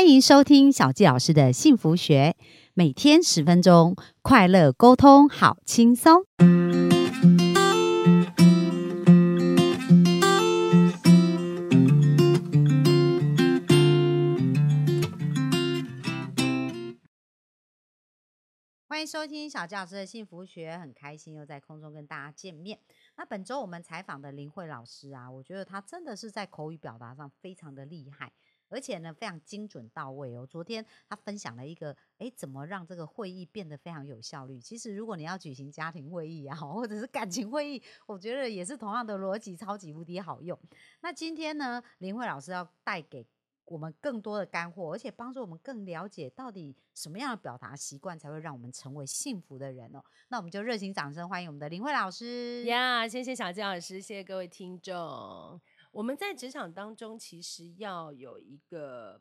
欢迎收听小纪老师的幸福学，每天十分钟，快乐沟通，好轻松。欢迎收听小纪老师的幸福学，很开心又在空中跟大家见面。那本周我们采访的林慧老师啊，我觉得他真的是在口语表达上非常的厉害。而且呢，非常精准到位哦。昨天他分享了一个，哎，怎么让这个会议变得非常有效率？其实如果你要举行家庭会议啊，或者是感情会议，我觉得也是同样的逻辑，超级无敌好用。那今天呢，林慧老师要带给我们更多的干货，而且帮助我们更了解到底什么样的表达习惯才会让我们成为幸福的人哦。那我们就热情掌声欢迎我们的林慧老师呀！谢谢小金老师，谢谢各位听众。我们在职场当中，其实要有一个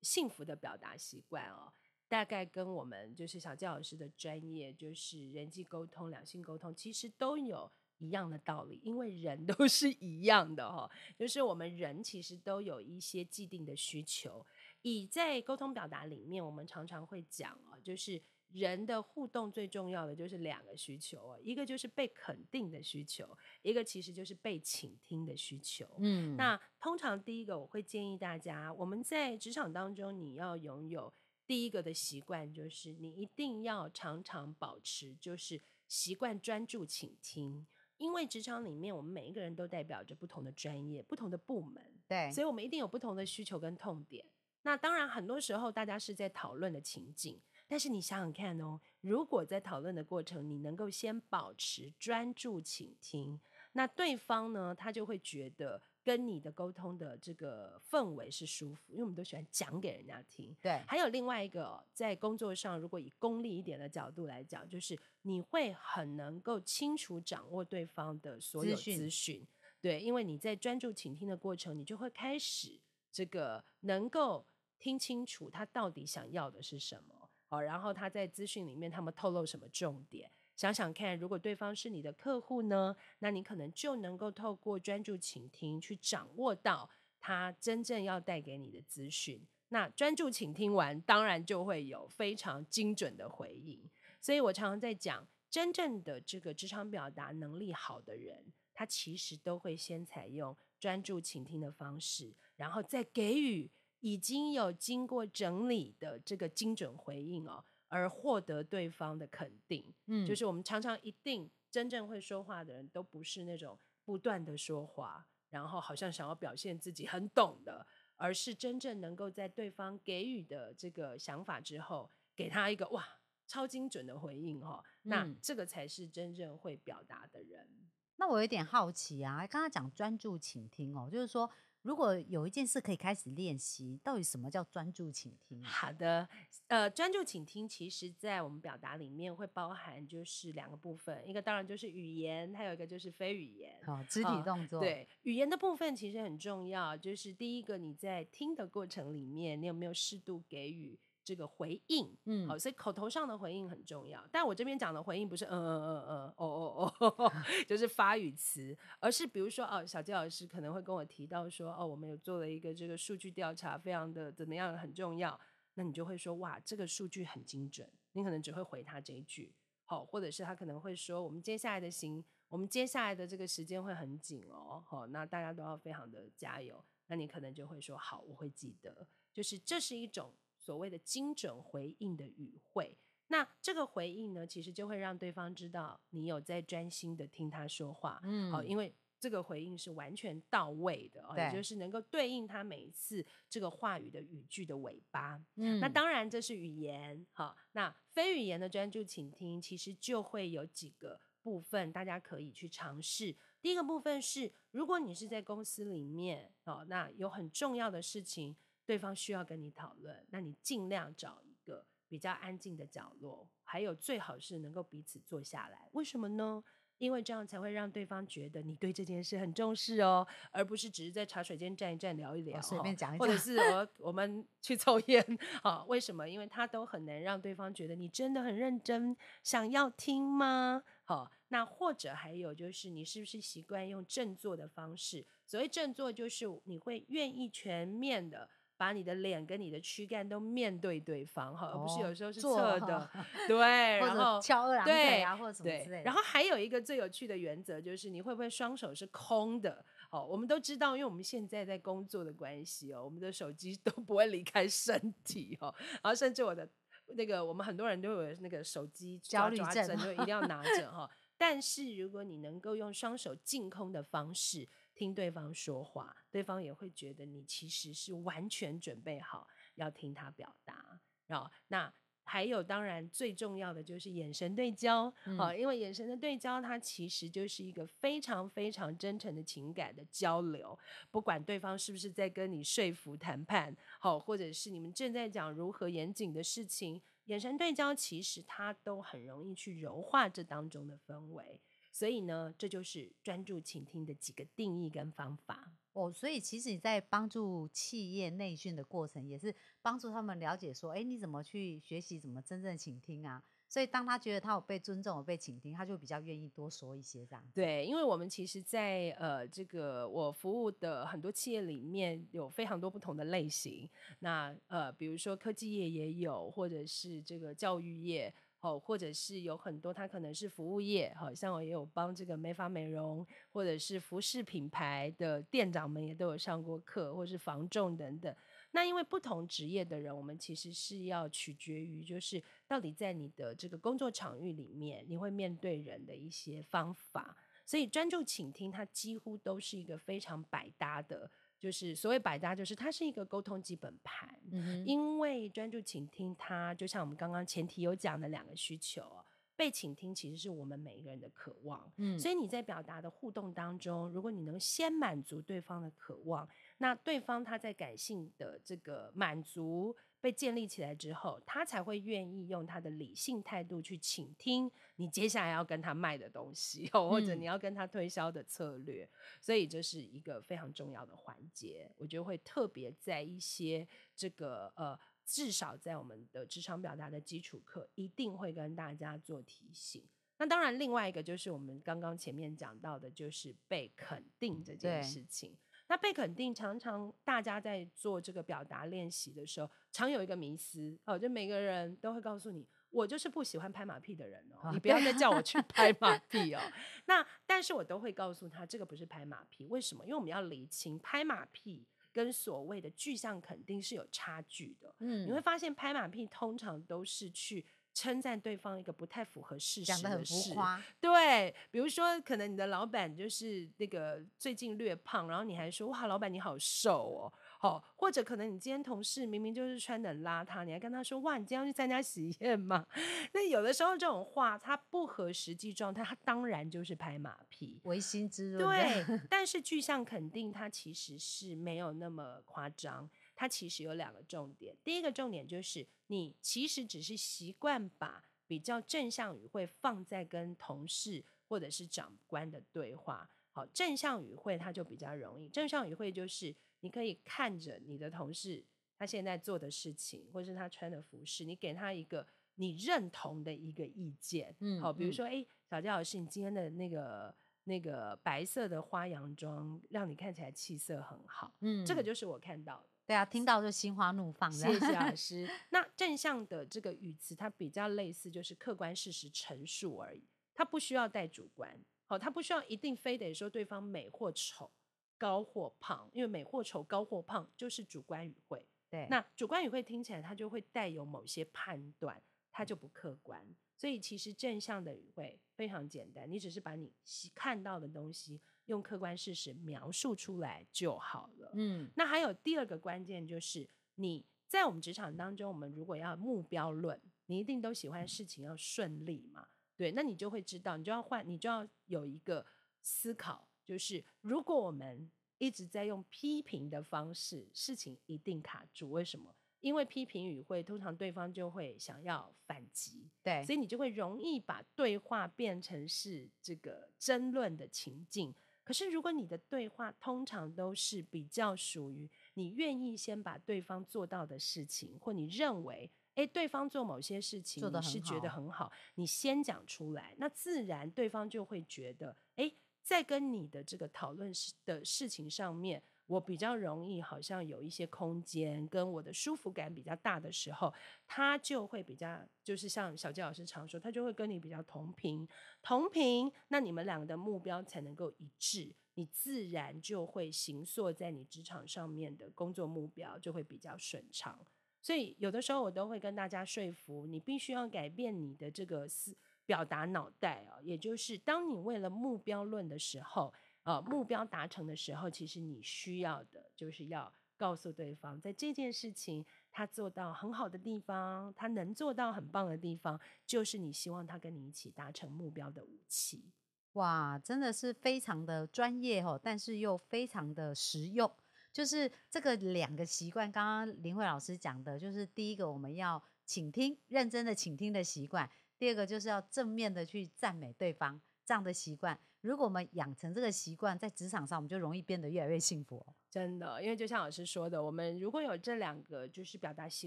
幸福的表达习惯哦。大概跟我们就是小教老师的专业，就是人际沟通、两性沟通，其实都有一样的道理。因为人都 是一样的哈，就是我们人其实都有一些既定的需求。以在沟通表达里面，我们常常会讲啊，就是。人的互动最重要的就是两个需求哦，一个就是被肯定的需求，一个其实就是被倾听的需求。嗯，那通常第一个我会建议大家，我们在职场当中你要拥有第一个的习惯，就是你一定要常常保持就是习惯专注倾听，因为职场里面我们每一个人都代表着不同的专业、不同的部门，对，所以我们一定有不同的需求跟痛点。那当然很多时候大家是在讨论的情境。但是你想想看哦，如果在讨论的过程，你能够先保持专注倾听，那对方呢，他就会觉得跟你的沟通的这个氛围是舒服，因为我们都喜欢讲给人家听。对，还有另外一个，在工作上，如果以功利一点的角度来讲，就是你会很能够清楚掌握对方的所有资讯。对，因为你在专注倾听的过程，你就会开始这个能够听清楚他到底想要的是什么。好，然后他在资讯里面，他们透露什么重点？想想看，如果对方是你的客户呢，那你可能就能够透过专注倾听，去掌握到他真正要带给你的资讯。那专注倾听完，当然就会有非常精准的回应。所以我常常在讲，真正的这个职场表达能力好的人，他其实都会先采用专注倾听的方式，然后再给予。已经有经过整理的这个精准回应哦，而获得对方的肯定。嗯，就是我们常常一定真正会说话的人都不是那种不断的说话，然后好像想要表现自己很懂的，而是真正能够在对方给予的这个想法之后，给他一个哇超精准的回应哦。那这个才是真正会表达的人。那我有点好奇啊，刚刚讲专注倾听哦，就是说。如果有一件事可以开始练习，到底什么叫专注倾听？好的，呃，专注倾听，其实在我们表达里面会包含就是两个部分，一个当然就是语言，还有一个就是非语言，好，肢体动作。对，语言的部分其实很重要，就是第一个你在听的过程里面，你有没有适度给予。这个回应，嗯，好，所以口头上的回应很重要。但我这边讲的回应不是嗯嗯嗯嗯哦哦哦，就是发语词，而是比如说哦，小杰老师可能会跟我提到说哦，我们有做了一个这个数据调查，非常的怎么样很重要。那你就会说哇，这个数据很精准。你可能只会回他这一句，好，或者是他可能会说我们接下来的行，我们接下来的这个时间会很紧哦，好，那大家都要非常的加油。那你可能就会说好，我会记得。就是这是一种。所谓的精准回应的语汇，那这个回应呢，其实就会让对方知道你有在专心的听他说话，嗯，好，因为这个回应是完全到位的，也就是能够对应他每一次这个话语的语句的尾巴，嗯，那当然这是语言，好，那非语言的专注倾听，其实就会有几个部分，大家可以去尝试。第一个部分是，如果你是在公司里面，哦，那有很重要的事情。对方需要跟你讨论，那你尽量找一个比较安静的角落，还有最好是能够彼此坐下来。为什么呢？因为这样才会让对方觉得你对这件事很重视哦，而不是只是在茶水间站一站聊一聊，随便讲一讲，或者是我我们去抽烟啊？为什么？因为他都很难让对方觉得你真的很认真，想要听吗？好，那或者还有就是你是不是习惯用振作的方式？所谓振作，就是你会愿意全面的。把你的脸跟你的躯干都面对对方哈，而不是有时候是侧的，对，然后翘二郎腿对啊，或者什么之类，的。然后还有一个最有趣的原则就是你会不会双手是空的？哦，我们都知道，因为我们现在在工作的关系哦，我们的手机都不会离开身体哦，然后甚至我的那个我们很多人都有那个手机焦虑症，就 一定要拿着哈。但是如果你能够用双手净空的方式听对方说话，对方也会觉得你其实是完全准备好要听他表达。然后那还有，当然最重要的就是眼神对焦啊、因为眼神的对焦，它其实就是一个非常非常真诚的情感的交流。不管对方是不是在跟你说服谈判，好，或者是你们正在讲如何严谨的事情，眼神对焦其实它都很容易去柔化这当中的氛围。所以呢，这就是专注倾听的几个定义跟方法。哦，所以其实你在帮助企业内训的过程，也是帮助他们了解说，哎，你怎么去学习怎么真正倾听啊？所以当他觉得他有被尊重、有被倾听，他就比较愿意多说一些这样子。对，因为我们其实在，呃这个我服务的很多企业里面有非常多不同的类型。那呃，比如说科技业也有，或者是这个教育业，哦，或者是有很多它可能是服务业，好、像我也有帮这个美发美容或者是服饰品牌的店长们也都有上过课，或是防重等等。那因为不同职业的人，我们其实是要取决于，就是到底在你的这个工作场域里面，你会面对人的一些方法。所以专注倾听，它几乎都是一个非常百搭的，就是所谓百搭，就是它是一个沟通基本盘。嗯，因为专注倾听它，就像我们刚刚前提有讲的两个需求哦，被倾听其实是我们每一个人的渴望。嗯，所以你在表达的互动当中，如果你能先满足对方的渴望，那对方他在感性的这个满足被建立起来之后，他才会愿意用他的理性态度去倾听你接下来要跟他卖的东西，哦 或者嗯你要跟他推销的策略。所以这是一个非常重要的环节，我觉得会特别在一些这个呃。至少在我们的职场表达的基础课，一定会跟大家做提醒。那当然，另外一个就是我们刚刚前面讲到的，就是被肯定这件事情。那被肯定，常常大家在做这个表达练习的时候，常有一个迷思哦，就每个人都会告诉你，我就是不喜欢拍马屁的人哦，啊你不要再叫我去 拍马屁哦。那但是我都会告诉他，这个不是拍马屁，为什么？因为我们要厘清拍马屁跟所谓的具象肯定是有差距的。嗯你会发现拍马屁通常都是去称赞对方一个不太符合事实讲的很事对，比如说，可能你的老板就是那个最近略胖，然后你还说哇，老板你好瘦哦，好，或者可能你今天同事明明就是穿的邋遢，你还跟他说哇，你今天要去参加喜宴吗？那有的时候这种话它不合实际状态，它当然就是拍马屁。唯心之论。对，但是具象肯定它其实是没有那么夸张。它其实有两个重点，第一个重点就是你其实只是习惯把比较正向语汇放在跟同事或者是长官的对话。好，正向语汇它就比较容易。正向语汇就是你可以看着你的同事他现在做的事情，或是他穿的服饰，你给他一个你认同的一个意见。嗯好，比如嗯说，哎、小佳老师，你今天的那个那个白色的花洋装，让你看起来气色很好。嗯这个就是我看到的。对啊，听到就心花怒放。谢谢老 师。那正向的这个语词，它比较类似，就是客观事实陈述而已，它不需要带主观。好，它不需要一定非得说对方美或丑、高或胖，因为美或丑、高或胖就是主观语汇。对，那主观语汇听起来它就会带有某些判断，它就不客观。所以其实正向的语汇非常简单，你只是把你喜看到的东西用客观事实描述出来就好了。嗯那还有第二个关键就是你在我们职场当中，我们如果要目标论，你一定都喜欢事情要顺利嘛？对，那你就会知道，你就要换，你就要有一个思考，就是如果我们一直在用批评的方式，事情一定卡住。为什么？因为批评语会，通常对方就会想要反击，对，所以你就会容易把对话变成是这个争论的情境。可是如果你的对话通常都是比较属于你愿意先把对方做到的事情，或你认为诶对方做某些事情你是觉得好很好，你先讲出来，那自然对方就会觉得诶在跟你的这个讨论事的事情上面，我比较容易好像有一些空间，跟我的舒服感比较大的时候，他就会比较，就是像小杰老师常说，他就会跟你比较同频，同频，那你们两个的目标才能够一致，你自然就会行塑在你职场上面的工作目标就会比较顺畅。所以有的时候我都会跟大家说服，你必须要改变你的这个思表达脑袋啊，也就是当你为了目标论的时候。呃，目标达成的时候，其实你需要的就是要告诉对方，在这件事情他做到很好的地方，他能做到很棒的地方，就是你希望他跟你一起达成目标的武器。哇，真的是非常的专业哦，但是又非常的实用。就是这个两个习惯，刚刚林慧老师讲的，就是第一个我们要倾听，认真的倾听的习惯；第二个就是要正面的去赞美对方。这样的习惯，如果我们养成这个习惯，在职场上我们就容易变得越来越幸福。真的，因为就像老师说的，我们如果有这两个就是表达习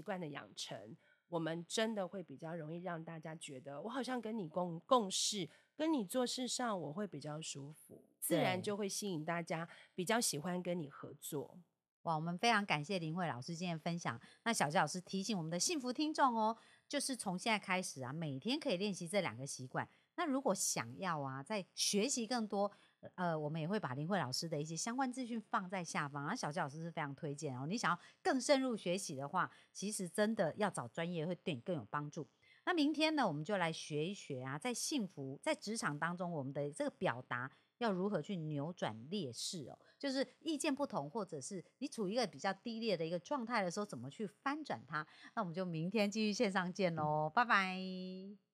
惯的养成，我们真的会比较容易让大家觉得，我好像跟你共共事，跟你做事上我会比较舒服，自然就会吸引大家比较喜欢跟你合作。哇，我们非常感谢林慧老师今天分享。那小杰老师提醒我们的幸福听众哦，就是从现在开始啊，每天可以练习这两个习惯。那如果想要啊，在学习更多，呃，我们也会把林慧老师的一些相关资讯放在下方。啊，小杰老师是非常推荐哦。你想要更深入学习的话，其实真的要找专业会对你更有帮助。那明天呢，我们就来学一学啊，在幸福在职场当中，我们的这个表达要如何去扭转劣势哦，就是意见不同，或者是你处于一个比较低劣的一个状态的时候，怎么去翻转它？那我们就明天继续线上见喽，拜拜。